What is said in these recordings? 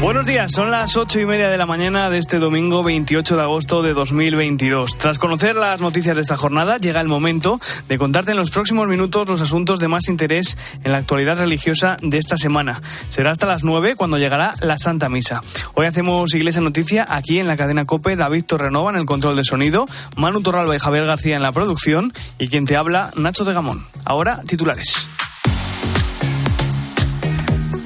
Buenos días, son las ocho y media de la mañana de este domingo 28 de agosto de 2022. Tras conocer las noticias de esta jornada, llega el momento de contarte en los próximos minutos los asuntos de más interés en la actualidad religiosa de esta semana. Será hasta las nueve cuando llegará la Santa Misa. Hoy hacemos Iglesia Noticia aquí en la cadena COPE, David Torrenova en el control de sonido, Manu Torralba y Javier García en la producción y quien te habla, Nacho de Gamón. Ahora, titulares.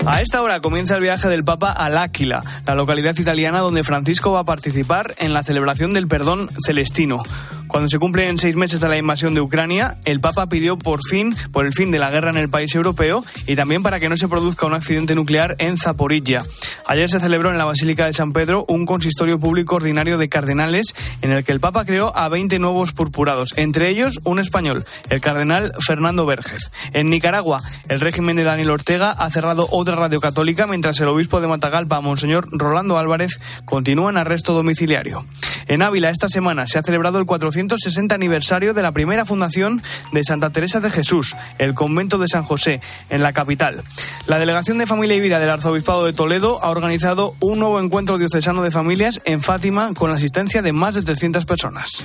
A esta hora comienza el viaje del Papa al Áquila, la localidad italiana donde Francisco va a participar en la celebración del perdón celestino. Cuando se cumplen seis meses de la invasión de Ucrania, el Papa pidió por fin, por el fin de la guerra en el país europeo y también para que no se produzca un accidente nuclear en Zaporilla. Ayer se celebró en la Basílica de San Pedro un consistorio público ordinario de cardenales en el que el Papa creó a 20 nuevos purpurados, entre ellos un español, el cardenal Fernando Vergez. En Nicaragua, el régimen de Daniel Ortega ha cerrado otra radio católica mientras el obispo de Matagalpa, Monseñor Rolando Álvarez, continúa en arresto domiciliario. En Ávila esta semana se ha celebrado el 460 aniversario de la primera fundación de Santa Teresa de Jesús, el convento de San José, en la capital. La Delegación de Familia y Vida del Arzobispado de Toledo ha organizado un nuevo encuentro diocesano de familias en Fátima con la asistencia de más de 300 personas.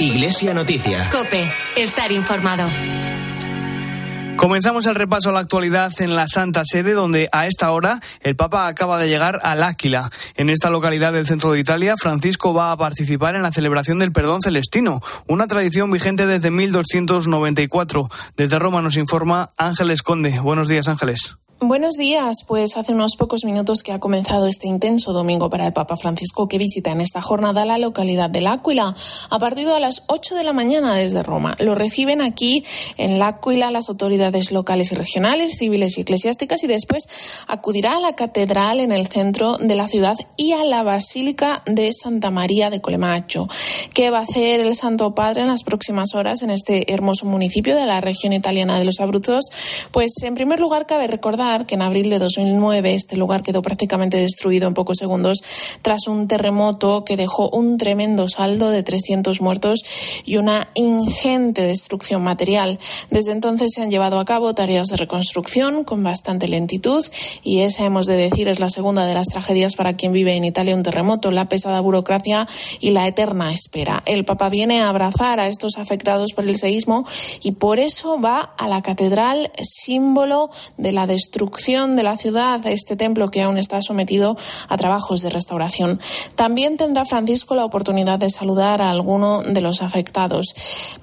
Iglesia Noticia. Cope, estar informado. Comenzamos el repaso a la actualidad en la Santa Sede, donde a esta hora el Papa acaba de llegar al Áquila. En esta localidad del centro de Italia, Francisco va a participar en la celebración del perdón celestino, una tradición vigente desde 1294. Desde Roma nos informa Ángeles Conde. Buenos días, Ángeles. Buenos días, pues hace unos pocos minutos que ha comenzado este intenso domingo para el Papa Francisco que visita en esta jornada la localidad de L'Aquila a partir de las 8 de la mañana desde Roma. Lo reciben aquí en L'Aquila las autoridades locales y regionales, civiles y eclesiásticas y después acudirá a la catedral en el centro de la ciudad y a la Basílica de Santa María de Colemacho. ¿Qué va a hacer el Santo Padre en las próximas horas en este hermoso municipio de la región italiana de los Abruzos? Pues en primer lugar cabe recordar que en abril de 2009 este lugar quedó prácticamente destruido en pocos segundos tras un terremoto que dejó un tremendo saldo de 300 muertos y una ingente destrucción material. Desde entonces se han llevado a cabo tareas de reconstrucción con bastante lentitud y esa, hemos de decir, es la segunda de las tragedias para quien vive en Italia un terremoto, la pesada burocracia y la eterna espera. El Papa viene a abrazar a estos afectados por el seísmo y por eso va a la catedral, símbolo de la destrucción destrucción de la ciudad, este templo que aún está sometido a trabajos de restauración. También tendrá Francisco la oportunidad de saludar a alguno de los afectados.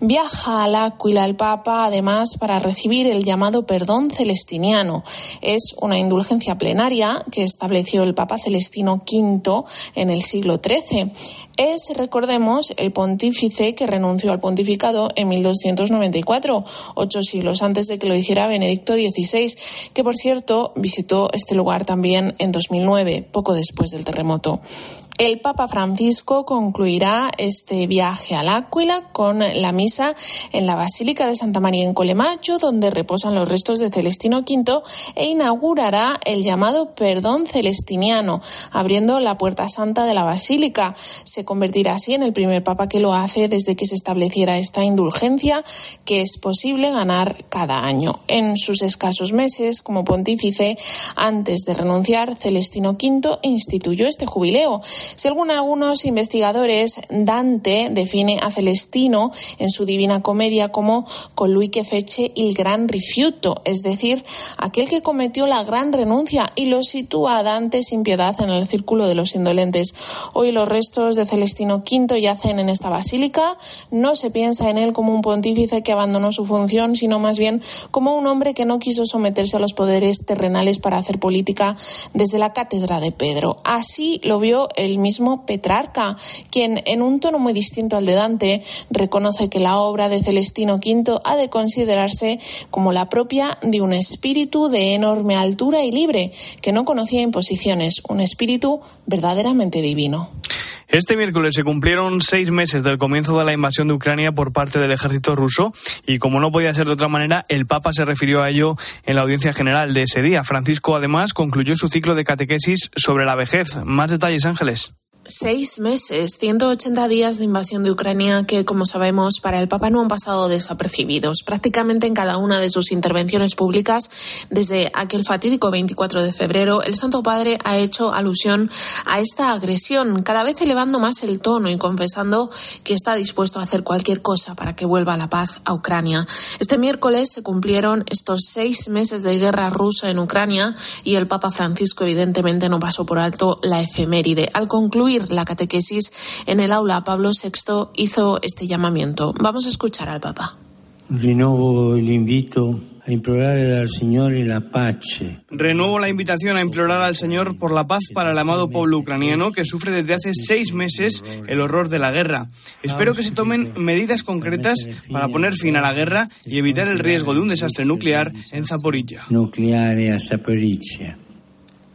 Viaja al Áquila el Papa, además, para recibir el llamado perdón celestiniano. Es una indulgencia plenaria que estableció el Papa Celestino V en el siglo XIII es, recordemos, el pontífice que renunció al pontificado en 1294, ocho siglos antes de que lo hiciera Benedicto XVI, que por cierto visitó este lugar también en 2009, poco después del terremoto. El Papa Francisco concluirá este viaje al Áquila con la misa en la Basílica de Santa María en Colemacho, donde reposan los restos de Celestino V, e inaugurará el llamado perdón celestiniano, abriendo la puerta santa de la Basílica. Se convertirá así en el primer Papa que lo hace desde que se estableciera esta indulgencia que es posible ganar cada año. En sus escasos meses como pontífice, antes de renunciar, Celestino V instituyó este jubileo según algunos investigadores, Dante define a Celestino en su Divina Comedia como colui que feche il gran rifiuto, es decir, aquel que cometió la gran renuncia y lo sitúa Dante sin piedad en el círculo de los indolentes. Hoy los restos de Celestino V yacen en esta basílica. No se piensa en él como un pontífice que abandonó su función, sino más bien como un hombre que no quiso someterse a los poderes terrenales para hacer política desde la cátedra de Pedro. Así lo vio el mismo Petrarca, quien en un tono muy distinto al de Dante reconoce que la obra de Celestino V ha de considerarse como la propia de un espíritu de enorme altura y libre, que no conocía imposiciones, un espíritu verdaderamente divino. Este miércoles se cumplieron seis meses del comienzo de la invasión de Ucrania por parte del ejército ruso y como no podía ser de otra manera, el Papa se refirió a ello en la audiencia general de ese día. Francisco además concluyó su ciclo de catequesis sobre la vejez. Más detalles, Ángeles. Seis meses, 180 días de invasión de Ucrania que, como sabemos, para el Papa no han pasado desapercibidos. Prácticamente en cada una de sus intervenciones públicas, desde aquel fatídico 24 de febrero, el Santo Padre ha hecho alusión a esta agresión, cada vez elevando más el tono y confesando que está dispuesto a hacer cualquier cosa para que vuelva la paz a Ucrania. Este miércoles se cumplieron estos seis meses de guerra rusa en Ucrania y el Papa Francisco evidentemente no pasó por alto la efeméride. Al concluir la catequesis en el aula, Pablo VI hizo este llamamiento. Vamos a escuchar al Papa. Renuevo el invito a implorar al Señor la pace. Renuevo la invitación a implorar al Señor por la paz para el amado pueblo ucraniano que sufre desde hace seis meses el horror de la guerra. Espero que se tomen medidas concretas para poner fin a la guerra y evitar el riesgo de un desastre nuclear en Zaporilla. Nucleare a Zaporizhia.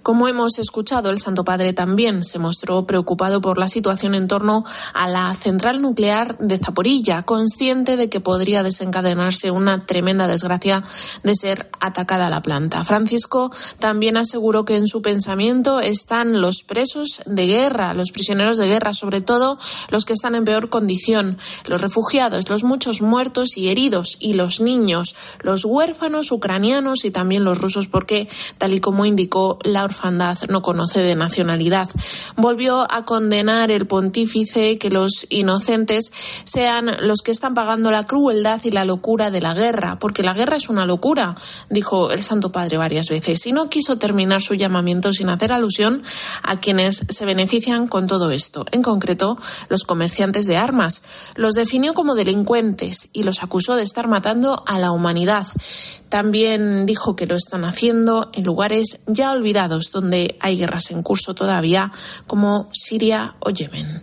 Como hemos escuchado, el Santo Padre también se mostró preocupado por la situación en torno a la central nuclear de Zaporilla, consciente de que podría desencadenarse una tremenda desgracia de ser atacada la planta. Francisco también aseguró que en su pensamiento están los presos de guerra, los prisioneros de guerra, sobre todo los que están en peor condición, los refugiados, los muchos muertos y heridos, y los niños, los huérfanos ucranianos y también los rusos, porque, tal y como indicó la orfandad no conoce de nacionalidad. Volvió a condenar el pontífice que los inocentes sean los que están pagando la crueldad y la locura de la guerra, porque la guerra es una locura, dijo el Santo Padre varias veces, y no quiso terminar su llamamiento sin hacer alusión a quienes se benefician con todo esto, en concreto los comerciantes de armas. Los definió como delincuentes y los acusó de estar matando a la humanidad. También dijo que lo están haciendo en lugares ya olvidados donde hay guerras en curso todavía, como Siria o Yemen.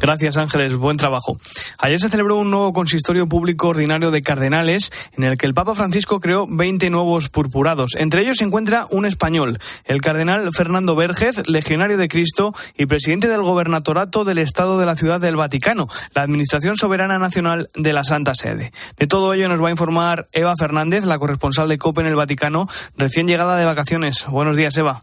Gracias, Ángeles. Buen trabajo. Ayer se celebró un nuevo consistorio público ordinario de cardenales en el que el Papa Francisco creó 20 nuevos purpurados. Entre ellos se encuentra un español, el cardenal Fernando Vergez, legionario de Cristo y presidente del gobernatorato del Estado de la Ciudad del Vaticano, la Administración Soberana Nacional de la Santa Sede. De todo ello nos va a informar Eva Fernández, la corresponsal de COPE en el Vaticano, recién llegada de vacaciones. Buenos días, Eva.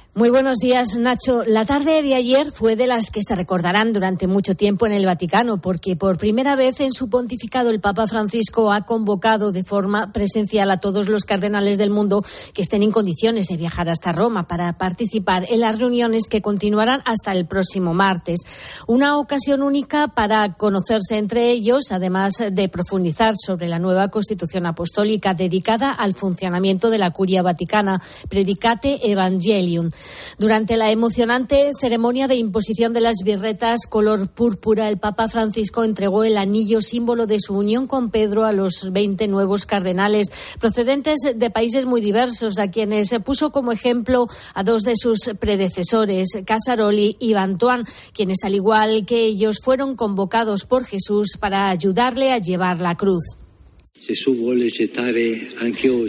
Muy buenos días, Nacho. La tarde de ayer fue de las que se recordarán durante mucho tiempo en el Vaticano, porque por primera vez en su pontificado el Papa Francisco ha convocado de forma presencial a todos los cardenales del mundo que estén en condiciones de viajar hasta Roma para participar en las reuniones que continuarán hasta el próximo martes. Una ocasión única para conocerse entre ellos, además de profundizar sobre la nueva Constitución Apostólica dedicada al funcionamiento de la Curia Vaticana, Predicate Evangelium. Durante la emocionante ceremonia de imposición de las birretas color púrpura, el Papa Francisco entregó el anillo símbolo de su unión con Pedro a los 20 nuevos cardenales procedentes de países muy diversos, a quienes puso como ejemplo a dos de sus predecesores, Casaroli y Bantuán, quienes al igual que ellos fueron convocados por Jesús para ayudarle a llevar la cruz.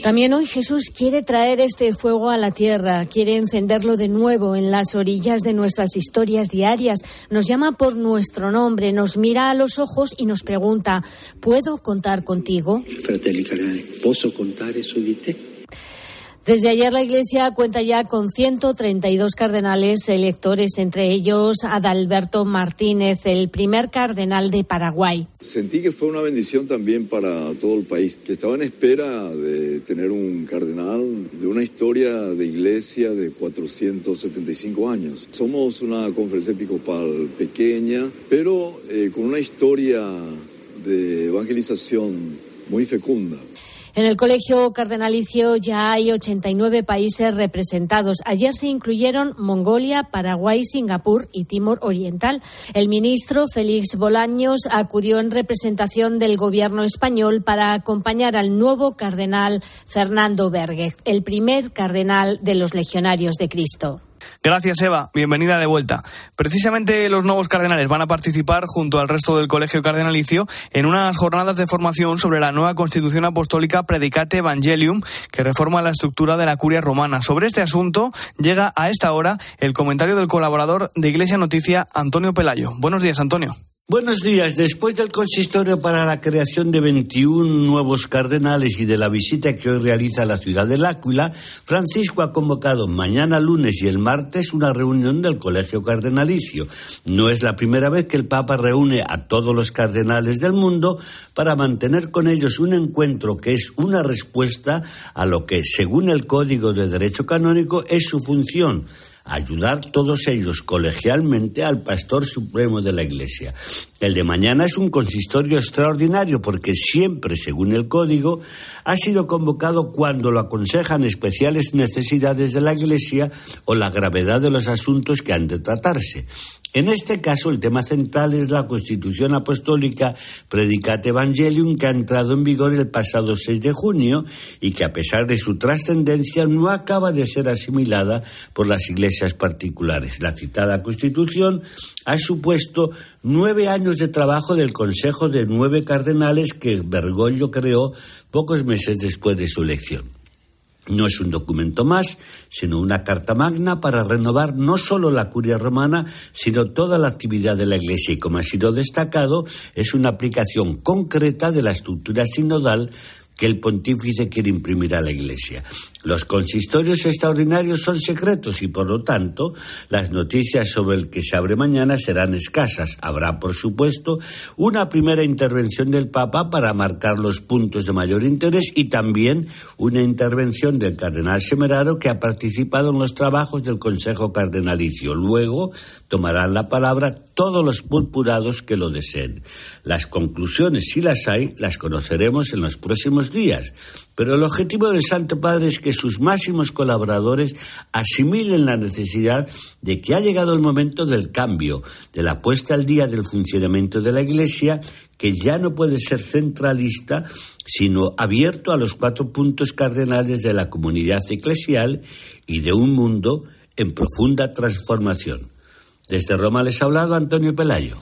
También hoy Jesús quiere traer este fuego a la tierra, quiere encenderlo de nuevo en las orillas de nuestras historias diarias. Nos llama por nuestro nombre, nos mira a los ojos y nos pregunta, ¿puedo contar contigo? ¿Posso contare su desde ayer la Iglesia cuenta ya con 132 cardenales electores, entre ellos Adalberto Martínez, el primer cardenal de Paraguay. Sentí que fue una bendición también para todo el país, que estaba en espera de tener un cardenal de una historia de iglesia de 475 años. Somos una conferencia episcopal pequeña, pero eh, con una historia de evangelización muy fecunda. En el Colegio Cardenalicio ya hay 89 países representados. Ayer se incluyeron Mongolia, Paraguay, Singapur y Timor Oriental. El ministro Félix Bolaños acudió en representación del gobierno español para acompañar al nuevo cardenal Fernando Berguez, el primer cardenal de los legionarios de Cristo. Gracias, Eva. Bienvenida de vuelta. Precisamente los nuevos cardenales van a participar junto al resto del Colegio Cardenalicio en unas jornadas de formación sobre la nueva Constitución Apostólica Predicate Evangelium que reforma la estructura de la curia romana. Sobre este asunto llega a esta hora el comentario del colaborador de Iglesia Noticia, Antonio Pelayo. Buenos días, Antonio. Buenos días. Después del consistorio para la creación de 21 nuevos cardenales y de la visita que hoy realiza la ciudad del Áquila, Francisco ha convocado mañana lunes y el martes una reunión del Colegio Cardenalicio. No es la primera vez que el Papa reúne a todos los cardenales del mundo para mantener con ellos un encuentro que es una respuesta a lo que, según el Código de Derecho Canónico, es su función ayudar todos ellos colegialmente al pastor supremo de la Iglesia. El de mañana es un consistorio extraordinario porque siempre, según el código, ha sido convocado cuando lo aconsejan especiales necesidades de la Iglesia o la gravedad de los asuntos que han de tratarse. En este caso, el tema central es la Constitución Apostólica Predicate Evangelium que ha entrado en vigor el pasado 6 de junio y que, a pesar de su trascendencia, no acaba de ser asimilada por las iglesias particulares. La citada Constitución ha supuesto nueve años de trabajo del Consejo de Nueve Cardenales que Bergoglio creó pocos meses después de su elección. No es un documento más, sino una carta magna para renovar no solo la curia romana, sino toda la actividad de la Iglesia y, como ha sido destacado, es una aplicación concreta de la estructura sinodal que el pontífice quiere imprimir a la Iglesia. Los consistorios extraordinarios son secretos y, por lo tanto, las noticias sobre el que se abre mañana serán escasas. Habrá, por supuesto, una primera intervención del Papa para marcar los puntos de mayor interés y también una intervención del cardenal Semeraro que ha participado en los trabajos del Consejo Cardenalicio. Luego tomarán la palabra todos los purpurados que lo deseen. Las conclusiones, si las hay, las conoceremos en los próximos días. Pero el objetivo del Santo Padre es que sus máximos colaboradores asimilen la necesidad de que ha llegado el momento del cambio, de la puesta al día del funcionamiento de la Iglesia, que ya no puede ser centralista, sino abierto a los cuatro puntos cardenales de la comunidad eclesial y de un mundo en profunda transformación. Desde Roma les ha hablado Antonio Pelayo.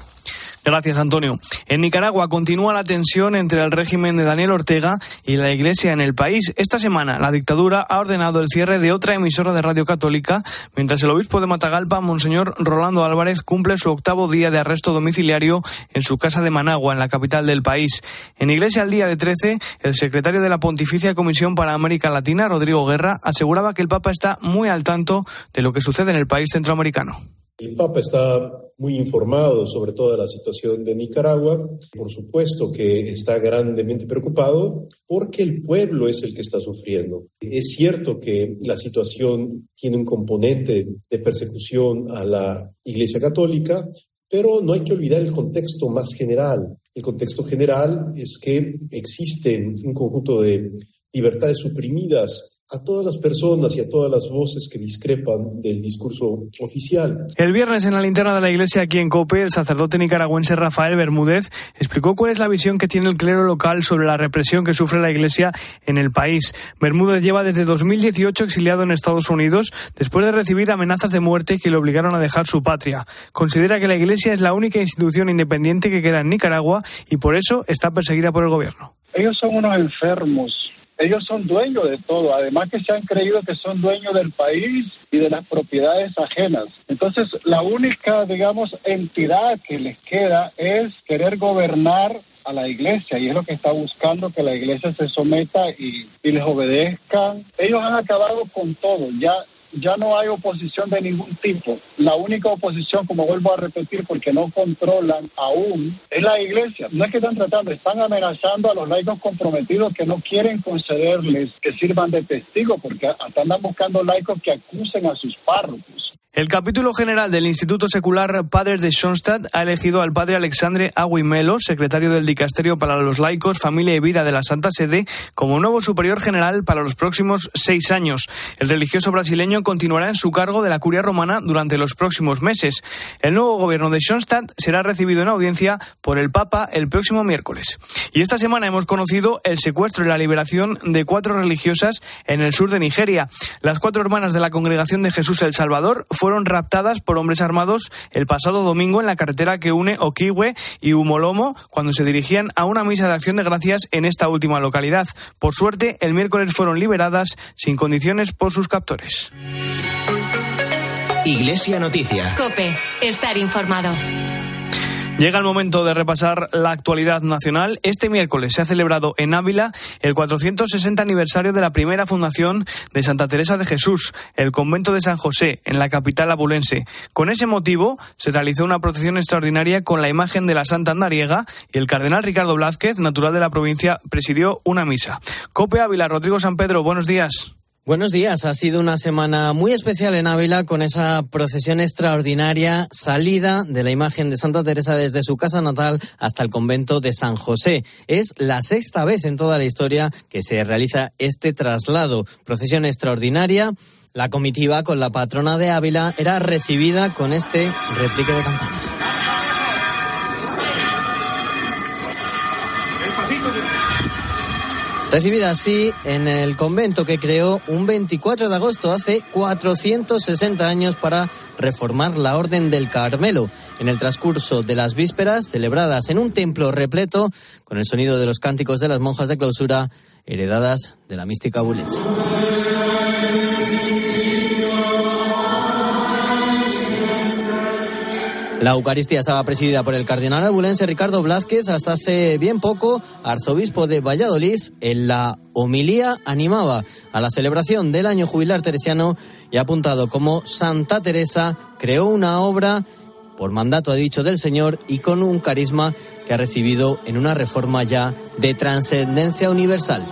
Gracias, Antonio. En Nicaragua continúa la tensión entre el régimen de Daniel Ortega y la Iglesia en el país. Esta semana, la dictadura ha ordenado el cierre de otra emisora de radio católica, mientras el obispo de Matagalpa, Monseñor Rolando Álvarez, cumple su octavo día de arresto domiciliario en su casa de Managua, en la capital del país. En Iglesia al día de 13, el secretario de la Pontificia Comisión para América Latina, Rodrigo Guerra, aseguraba que el Papa está muy al tanto de lo que sucede en el país centroamericano. El Papa está muy informado sobre toda la situación de Nicaragua. Por supuesto que está grandemente preocupado porque el pueblo es el que está sufriendo. Es cierto que la situación tiene un componente de persecución a la Iglesia Católica, pero no hay que olvidar el contexto más general. El contexto general es que existe un conjunto de libertades suprimidas a todas las personas y a todas las voces que discrepan del discurso oficial. El viernes en la linterna de la iglesia aquí en Cope, el sacerdote nicaragüense Rafael Bermúdez explicó cuál es la visión que tiene el clero local sobre la represión que sufre la iglesia en el país. Bermúdez lleva desde 2018 exiliado en Estados Unidos después de recibir amenazas de muerte que le obligaron a dejar su patria. Considera que la iglesia es la única institución independiente que queda en Nicaragua y por eso está perseguida por el gobierno. Ellos son unos enfermos ellos son dueños de todo, además que se han creído que son dueños del país y de las propiedades ajenas. Entonces, la única, digamos, entidad que les queda es querer gobernar a la iglesia y es lo que está buscando que la iglesia se someta y, les obedezcan. Ellos han acabado con todo, ya ya no hay oposición de ningún tipo. La única oposición, como vuelvo a repetir, porque no controlan aún, es la iglesia. No es que están tratando, están amenazando a los laicos comprometidos que no quieren concederles que sirvan de testigo, porque hasta andan buscando laicos que acusen a sus párrocos. El capítulo general del Instituto Secular Padres de Schoenstatt ha elegido al padre Alexandre Aguimelo, secretario del Dicasterio para los Laicos, Familia y Vida de la Santa Sede, como nuevo superior general para los próximos seis años. El religioso brasileño continuará en su cargo de la curia romana durante los próximos meses. El nuevo gobierno de Schoenstatt será recibido en audiencia por el Papa el próximo miércoles. Y esta semana hemos conocido el secuestro y la liberación de cuatro religiosas en el sur de Nigeria. Las cuatro hermanas de la Congregación de Jesús el Salvador fueron raptadas por hombres armados el pasado domingo en la carretera que une Okiwe y Humolomo cuando se dirigían a una misa de acción de gracias en esta última localidad. Por suerte, el miércoles fueron liberadas sin condiciones por sus captores. Iglesia Noticia. Cope, estar informado. Llega el momento de repasar la actualidad nacional. Este miércoles se ha celebrado en Ávila el 460 aniversario de la primera fundación de Santa Teresa de Jesús, el convento de San José, en la capital abulense. Con ese motivo se realizó una procesión extraordinaria con la imagen de la Santa Andariega y el cardenal Ricardo Blázquez, natural de la provincia, presidió una misa. Cope Ávila, Rodrigo San Pedro, buenos días. Buenos días, ha sido una semana muy especial en Ávila con esa procesión extraordinaria salida de la imagen de Santa Teresa desde su casa natal hasta el convento de San José. Es la sexta vez en toda la historia que se realiza este traslado. Procesión extraordinaria. La comitiva con la patrona de Ávila era recibida con este replique de campanas. Recibida así en el convento que creó un 24 de agosto hace 460 años para reformar la Orden del Carmelo. En el transcurso de las vísperas, celebradas en un templo repleto, con el sonido de los cánticos de las monjas de clausura, heredadas de la mística bulense. La Eucaristía estaba presidida por el cardenal abulense Ricardo Blázquez hasta hace bien poco, arzobispo de Valladolid. En la homilía animaba a la celebración del año jubilar teresiano y ha apuntado como Santa Teresa creó una obra por mandato, ha dicho, del Señor y con un carisma que ha recibido en una reforma ya de trascendencia universal.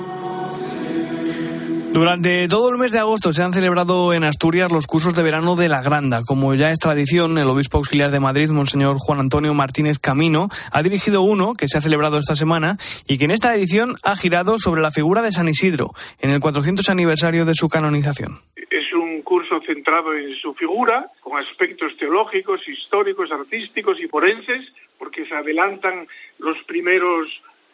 Durante todo el mes de agosto se han celebrado en Asturias los cursos de verano de la Granda. Como ya es tradición, el obispo auxiliar de Madrid, Monseñor Juan Antonio Martínez Camino, ha dirigido uno que se ha celebrado esta semana y que en esta edición ha girado sobre la figura de San Isidro, en el 400 aniversario de su canonización. Es un curso centrado en su figura, con aspectos teológicos, históricos, artísticos y forenses, porque se adelantan los primeros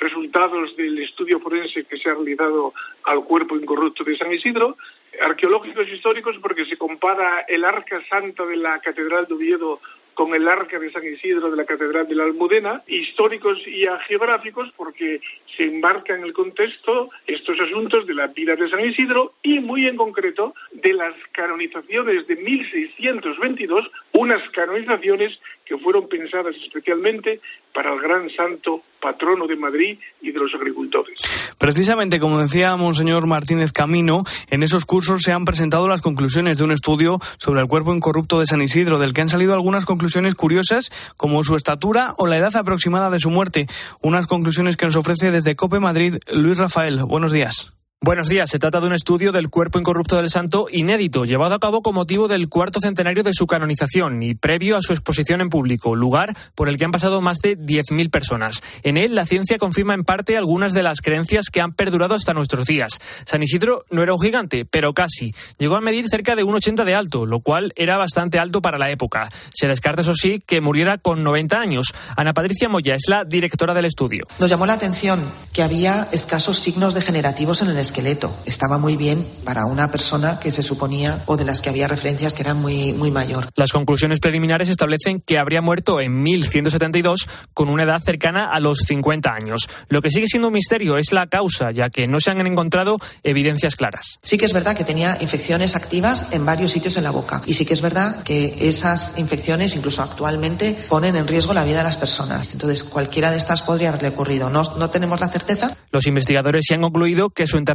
resultados del estudio forense que se ha realizado al cuerpo incorrupto de San Isidro, arqueológicos históricos porque se compara el arca santa de la Catedral de Oviedo con el arca de San Isidro de la Catedral de la Almudena, históricos y geográficos porque se enmarca en el contexto estos asuntos de la vida de San Isidro y muy en concreto de las canonizaciones de 1622, unas canonizaciones que fueron pensadas especialmente para el gran santo patrono de Madrid y de los agricultores. Precisamente, como decía Monseñor Martínez Camino, en esos cursos se han presentado las conclusiones de un estudio sobre el cuerpo incorrupto de San Isidro, del que han salido algunas conclusiones curiosas, como su estatura o la edad aproximada de su muerte. Unas conclusiones que nos ofrece desde COPE Madrid Luis Rafael. Buenos días. Buenos días. Se trata de un estudio del cuerpo incorrupto del santo inédito, llevado a cabo con motivo del cuarto centenario de su canonización y previo a su exposición en público, lugar por el que han pasado más de 10.000 personas. En él, la ciencia confirma en parte algunas de las creencias que han perdurado hasta nuestros días. San Isidro no era un gigante, pero casi. Llegó a medir cerca de 1,80 de alto, lo cual era bastante alto para la época. Se descarta, eso sí, que muriera con 90 años. Ana Patricia Moya es la directora del estudio. Nos llamó la atención que había escasos signos degenerativos en el esqueleto. Estaba muy bien para una persona que se suponía o de las que había referencias que eran muy, muy mayor. Las conclusiones preliminares establecen que habría muerto en 1172 con una edad cercana a los 50 años. Lo que sigue siendo un misterio es la causa, ya que no se han encontrado evidencias claras. Sí que es verdad que tenía infecciones activas en varios sitios en la boca. Y sí que es verdad que esas infecciones, incluso actualmente, ponen en riesgo la vida de las personas. Entonces, cualquiera de estas podría haberle ocurrido. No, no tenemos la certeza. Los investigadores sí han concluido que su enterramiento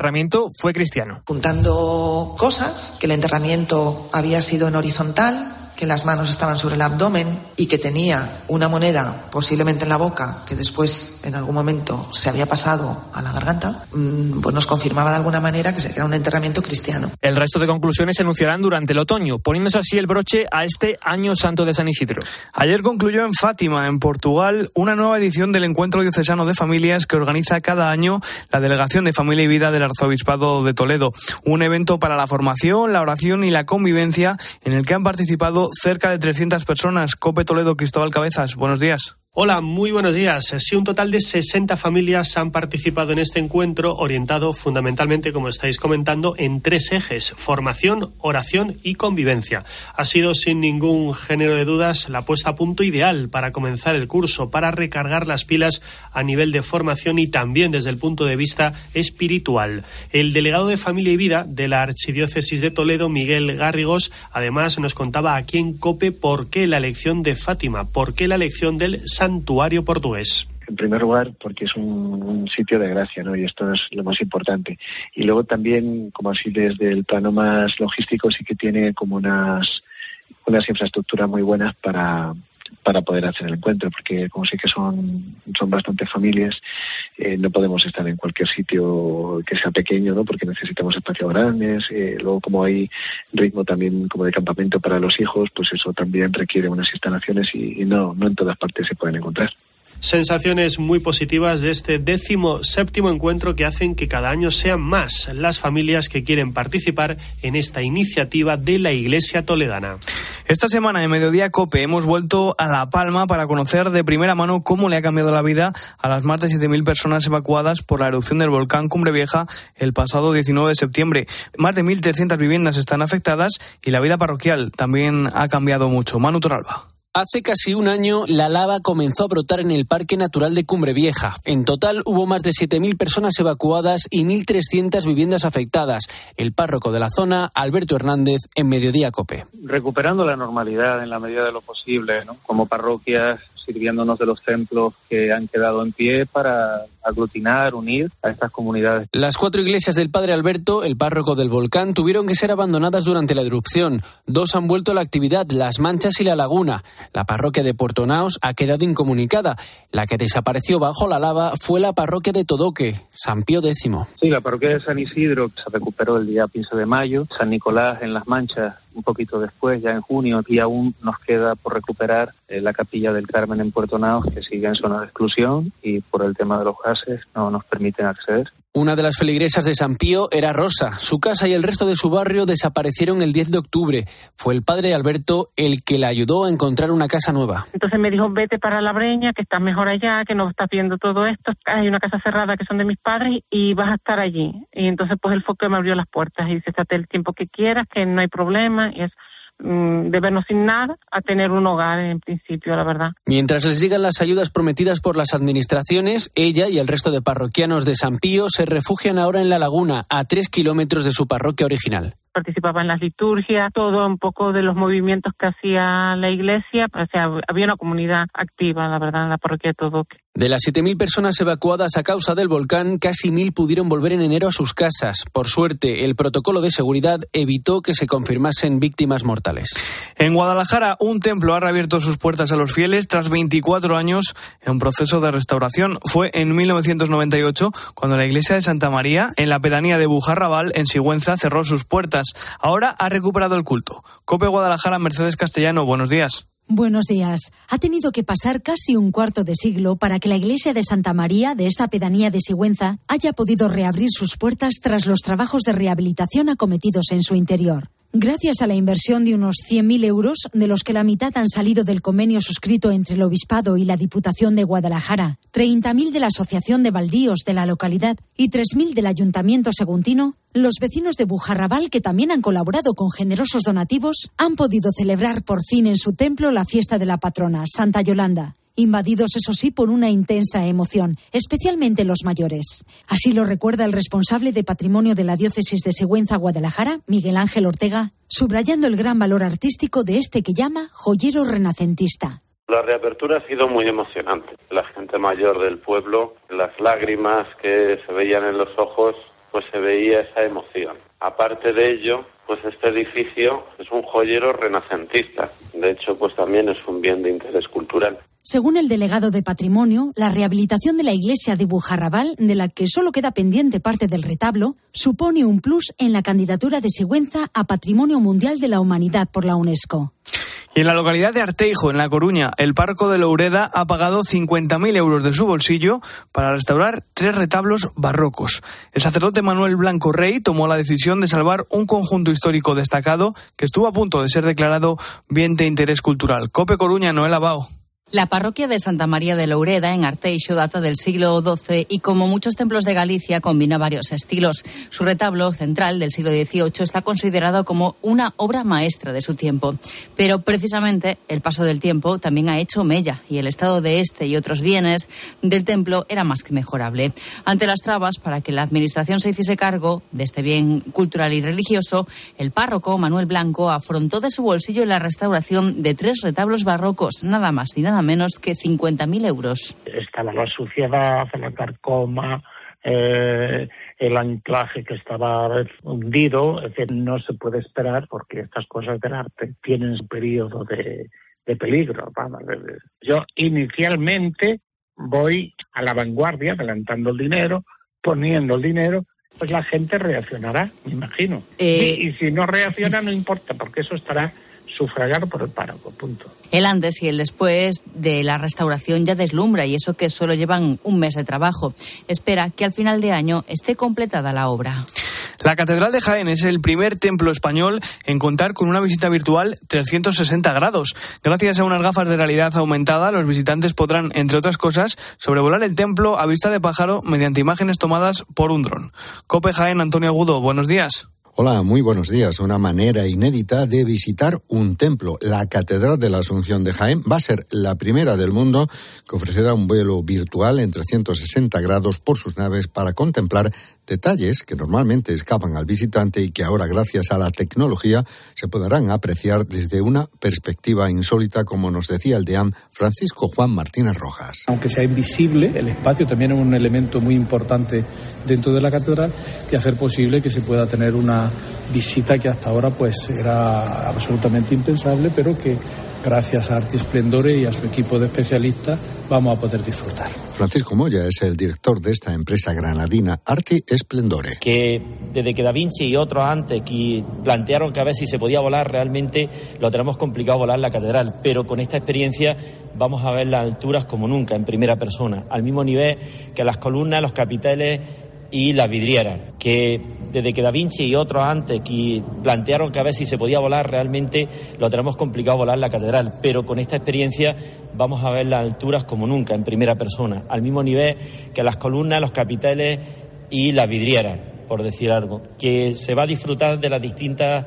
fue cristiano. Juntando cosas, que el enterramiento había sido en horizontal, que las manos estaban sobre el abdomen y que tenía una moneda posiblemente en la boca que después en algún momento se había pasado a la garganta, pues nos confirmaba de alguna manera que era un enterramiento cristiano. El resto de conclusiones se anunciarán durante el otoño, poniéndose así el broche a este año santo de San Isidro. Ayer concluyó en Fátima, en Portugal, una nueva edición del Encuentro Diocesano de Familias que organiza cada año la Delegación de Familia y Vida del Arzobispado de Toledo. Un evento para la formación, la oración y la convivencia en el que han participado cerca de 300 personas. Cope Toledo, Cristóbal Cabezas, buenos días. Hola, muy buenos días. Sí, un total de 60 familias han participado en este encuentro orientado fundamentalmente, como estáis comentando, en tres ejes, formación, oración y convivencia. Ha sido sin ningún género de dudas la puesta a punto ideal para comenzar el curso, para recargar las pilas a nivel de formación y también desde el punto de vista espiritual. El delegado de Familia y Vida de la Archidiócesis de Toledo, Miguel Garrigos, además nos contaba aquí en COPE por qué la elección de Fátima, por qué la elección del San santuario portugués. En primer lugar, porque es un, sitio de gracia, ¿no? Y esto es lo más importante. Y luego también, como así desde el plano más logístico, sí que tiene como unas, unas infraestructuras muy buenas para, para poder hacer el encuentro, porque como sé que son, son bastantes familias, eh, no podemos estar en cualquier sitio que sea pequeño, ¿no? porque necesitamos espacios grandes, eh, luego como hay ritmo también como de campamento para los hijos, pues eso también requiere unas instalaciones y, y no, no en todas partes se pueden encontrar sensaciones muy positivas de este décimo séptimo encuentro que hacen que cada año sean más las familias que quieren participar en esta iniciativa de la Iglesia Toledana. Esta semana en Mediodía Cope hemos vuelto a La Palma para conocer de primera mano cómo le ha cambiado la vida a las más de 7.000 personas evacuadas por la erupción del volcán Cumbre Vieja el pasado 19 de septiembre. Más de 1.300 viviendas están afectadas y la vida parroquial también ha cambiado mucho. Manu Toralba. Hace casi un año, la lava comenzó a brotar en el Parque Natural de Cumbre Vieja. En total, hubo más de 7.000 personas evacuadas y 1.300 viviendas afectadas. El párroco de la zona, Alberto Hernández, en Mediodía Cope. Recuperando la normalidad en la medida de lo posible, como parroquias, sirviéndonos de los templos que han quedado en pie para aglutinar, unir a estas comunidades. Las cuatro iglesias del Padre Alberto, el párroco del volcán, tuvieron que ser abandonadas durante la erupción. Dos han vuelto a la actividad, Las Manchas y La Laguna. La parroquia de Puerto Naos ha quedado incomunicada. La que desapareció bajo la lava fue la parroquia de Todoque, San Pío X. Sí, la parroquia de San Isidro se recuperó el día 15 de mayo. San Nicolás en Las Manchas un poquito después, ya en junio, y aún nos queda por recuperar eh, la capilla del Carmen en Puerto Naos, que sigue en zona de exclusión y por el tema de los gases no nos permiten acceder. Una de las feligresas de San Pío era Rosa. Su casa y el resto de su barrio desaparecieron el 10 de octubre. Fue el padre Alberto el que la ayudó a encontrar una casa nueva. Entonces me dijo, vete para la Breña, que estás mejor allá, que no estás viendo todo esto. Hay una casa cerrada que son de mis padres y vas a estar allí. Y entonces pues el foco me abrió las puertas y dice, estate el tiempo que quieras, que no hay problema. Y es Mm, de vernos sin nada a tener un hogar en principio, la verdad. Mientras les llegan las ayudas prometidas por las administraciones, ella y el resto de parroquianos de San Pío se refugian ahora en la laguna, a tres kilómetros de su parroquia original participaba en las liturgias, todo un poco de los movimientos que hacía la iglesia, o sea, había una comunidad activa, la verdad, en la parroquia de Todoque. De las 7.000 personas evacuadas a causa del volcán, casi 1.000 pudieron volver en enero a sus casas. Por suerte, el protocolo de seguridad evitó que se confirmasen víctimas mortales. En Guadalajara, un templo ha reabierto sus puertas a los fieles tras 24 años en un proceso de restauración. Fue en 1998 cuando la iglesia de Santa María, en la pedanía de Bujarrabal, en Sigüenza, cerró sus puertas. Ahora ha recuperado el culto. Cope Guadalajara, Mercedes Castellano, buenos días. Buenos días. Ha tenido que pasar casi un cuarto de siglo para que la iglesia de Santa María de esta pedanía de Sigüenza haya podido reabrir sus puertas tras los trabajos de rehabilitación acometidos en su interior. Gracias a la inversión de unos 100.000 euros, de los que la mitad han salido del convenio suscrito entre el Obispado y la Diputación de Guadalajara, 30.000 de la Asociación de Baldíos de la localidad y 3.000 del Ayuntamiento Seguntino, los vecinos de Bujarrabal, que también han colaborado con generosos donativos, han podido celebrar por fin en su templo la fiesta de la patrona, Santa Yolanda invadidos eso sí por una intensa emoción, especialmente los mayores. Así lo recuerda el responsable de patrimonio de la diócesis de Sigüenza, Guadalajara, Miguel Ángel Ortega, subrayando el gran valor artístico de este que llama joyero renacentista. La reapertura ha sido muy emocionante. La gente mayor del pueblo, las lágrimas que se veían en los ojos, pues se veía esa emoción. Aparte de ello, pues este edificio es un joyero renacentista. De hecho, pues también es un bien de interés cultural. Según el delegado de Patrimonio, la rehabilitación de la iglesia de Bujarrabal, de la que solo queda pendiente parte del retablo, supone un plus en la candidatura de Sigüenza a Patrimonio Mundial de la Humanidad por la UNESCO. Y en la localidad de Arteijo, en La Coruña, el Parco de Loureda ha pagado 50.000 euros de su bolsillo para restaurar tres retablos barrocos. El sacerdote Manuel Blanco Rey tomó la decisión de salvar un conjunto histórico destacado que estuvo a punto de ser declarado bien de interés cultural. Cope Coruña, Noel Abao. La parroquia de Santa María de Loureda en Arteixo data del siglo XII y como muchos templos de Galicia combina varios estilos. Su retablo central del siglo XVIII está considerado como una obra maestra de su tiempo. Pero precisamente el paso del tiempo también ha hecho mella y el estado de este y otros bienes del templo era más que mejorable. Ante las trabas para que la administración se hiciese cargo de este bien cultural y religioso, el párroco Manuel Blanco afrontó de su bolsillo la restauración de tres retablos barrocos, nada más y nada nada menos que 50.000 euros. Estaba la suciedad, la carcoma, eh, el anclaje que estaba hundido, es decir, no se puede esperar porque estas cosas del arte tienen un periodo de, de peligro. Vamos, yo inicialmente voy a la vanguardia, adelantando el dinero, poniendo el dinero, pues la gente reaccionará, me imagino. Eh, y, y si no reacciona, no importa, porque eso estará sufragado por el párroco, punto. El antes y el después de la restauración ya deslumbra y eso que solo llevan un mes de trabajo. Espera que al final de año esté completada la obra. La Catedral de Jaén es el primer templo español en contar con una visita virtual 360 grados. Gracias a unas gafas de realidad aumentada, los visitantes podrán, entre otras cosas, sobrevolar el templo a vista de pájaro mediante imágenes tomadas por un dron. Cope Jaén, Antonio Agudo, buenos días. Hola, muy buenos días. Una manera inédita de visitar un templo. La Catedral de la Asunción de Jaén va a ser la primera del mundo que ofrecerá un vuelo virtual en 360 grados por sus naves para contemplar detalles que normalmente escapan al visitante y que ahora, gracias a la tecnología, se podrán apreciar desde una perspectiva insólita, como nos decía el deán Francisco Juan Martínez Rojas. Aunque sea invisible, el espacio también es un elemento muy importante dentro de la catedral y hacer posible que se pueda tener una visita que hasta ahora pues era absolutamente impensable, pero que gracias a Arte Esplendore y a su equipo de especialistas vamos a poder disfrutar. Francisco Moya es el director de esta empresa granadina Arte Esplendore. Que desde que Da Vinci y otros antes que plantearon que a ver si se podía volar, realmente lo tenemos complicado volar la catedral, pero con esta experiencia vamos a ver las alturas como nunca, en primera persona, al mismo nivel que las columnas, los capiteles y las vidrieras, que desde que Da Vinci y otros antes que plantearon que a ver si se podía volar, realmente lo tenemos complicado volar la catedral, pero con esta experiencia vamos a ver las alturas como nunca, en primera persona, al mismo nivel que las columnas, los capiteles y las vidrieras, por decir algo, que se va a disfrutar de las distintas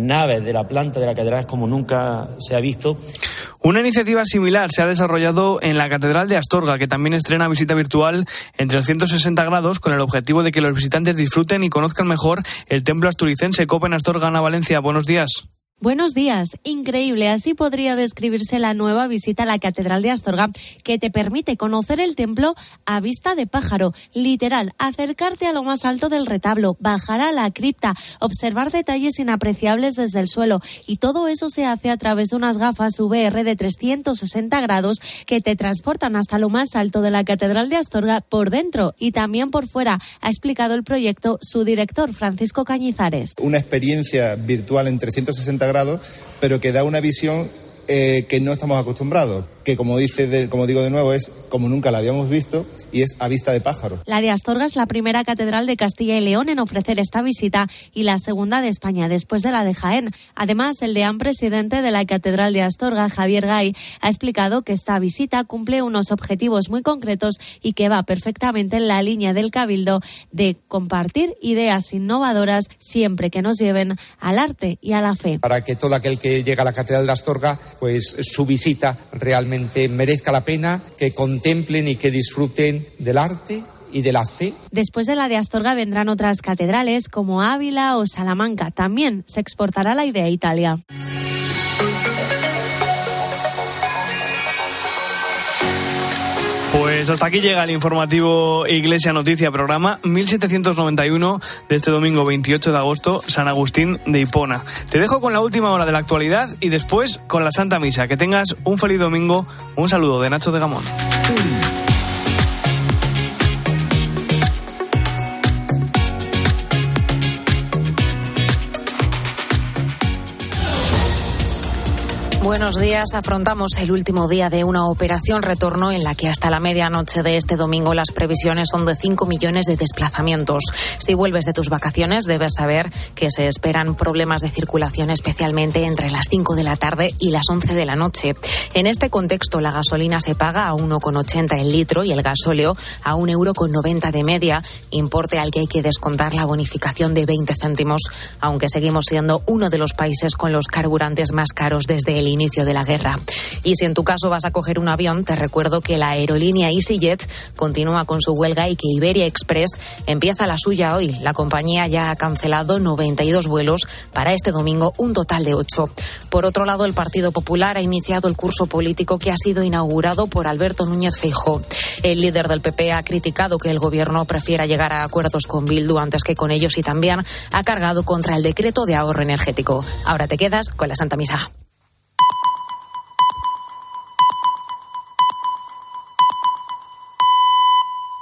naves de la planta de la catedral como nunca se ha visto. Una iniciativa similar se ha desarrollado en la Catedral de Astorga, que también estrena visita virtual en 360 grados con el objetivo de que los visitantes disfruten y conozcan mejor el templo asturicense. Copen Astorga, Ana Valencia, buenos días. Buenos días. Increíble. Así podría describirse la nueva visita a la Catedral de Astorga, que te permite conocer el templo a vista de pájaro. Literal, acercarte a lo más alto del retablo, bajar a la cripta, observar detalles inapreciables desde el suelo. Y todo eso se hace a través de unas gafas VR de 360 grados que te transportan hasta lo más alto de la Catedral de Astorga por dentro y también por fuera, ha explicado el proyecto su director Francisco Cañizares. Una experiencia virtual en 360 grados, pero que da una visión eh, que no estamos acostumbrados, que como, dice de, como digo de nuevo es como nunca la habíamos visto y es a vista de pájaro. La de Astorga es la primera catedral de Castilla y León en ofrecer esta visita y la segunda de España después de la de Jaén. Además, el deán presidente de la Catedral de Astorga, Javier Gay, ha explicado que esta visita cumple unos objetivos muy concretos y que va perfectamente en la línea del Cabildo de compartir ideas innovadoras siempre que nos lleven al arte y a la fe. Para que todo aquel que llega a la Catedral de Astorga, pues su visita realmente merezca la pena, que contemplen y que disfruten del arte y de la fe. Después de la de Astorga vendrán otras catedrales como Ávila o Salamanca. También se exportará la idea a Italia. Pues hasta aquí llega el informativo Iglesia Noticia, programa 1791 de este domingo 28 de agosto, San Agustín de Hipona. Te dejo con la última hora de la actualidad y después con la Santa Misa. Que tengas un feliz domingo. Un saludo de Nacho de Gamón. Buenos días. Afrontamos el último día de una operación retorno en la que hasta la medianoche de este domingo las previsiones son de 5 millones de desplazamientos. Si vuelves de tus vacaciones, debes saber que se esperan problemas de circulación especialmente entre las 5 de la tarde y las 11 de la noche. En este contexto, la gasolina se paga a 1,80 el litro y el gasóleo a 1,90 euro de media, importe al que hay que descontar la bonificación de 20 céntimos, aunque seguimos siendo uno de los países con los carburantes más caros desde el inicio de la guerra. Y si en tu caso vas a coger un avión, te recuerdo que la aerolínea EasyJet continúa con su huelga y que Iberia Express empieza la suya hoy. La compañía ya ha cancelado 92 vuelos para este domingo, un total de 8. Por otro lado, el Partido Popular ha iniciado el curso político que ha sido inaugurado por Alberto Núñez Feijó. El líder del PP ha criticado que el gobierno prefiera llegar a acuerdos con Bildu antes que con ellos y también ha cargado contra el decreto de ahorro energético. Ahora te quedas con la Santa Misa.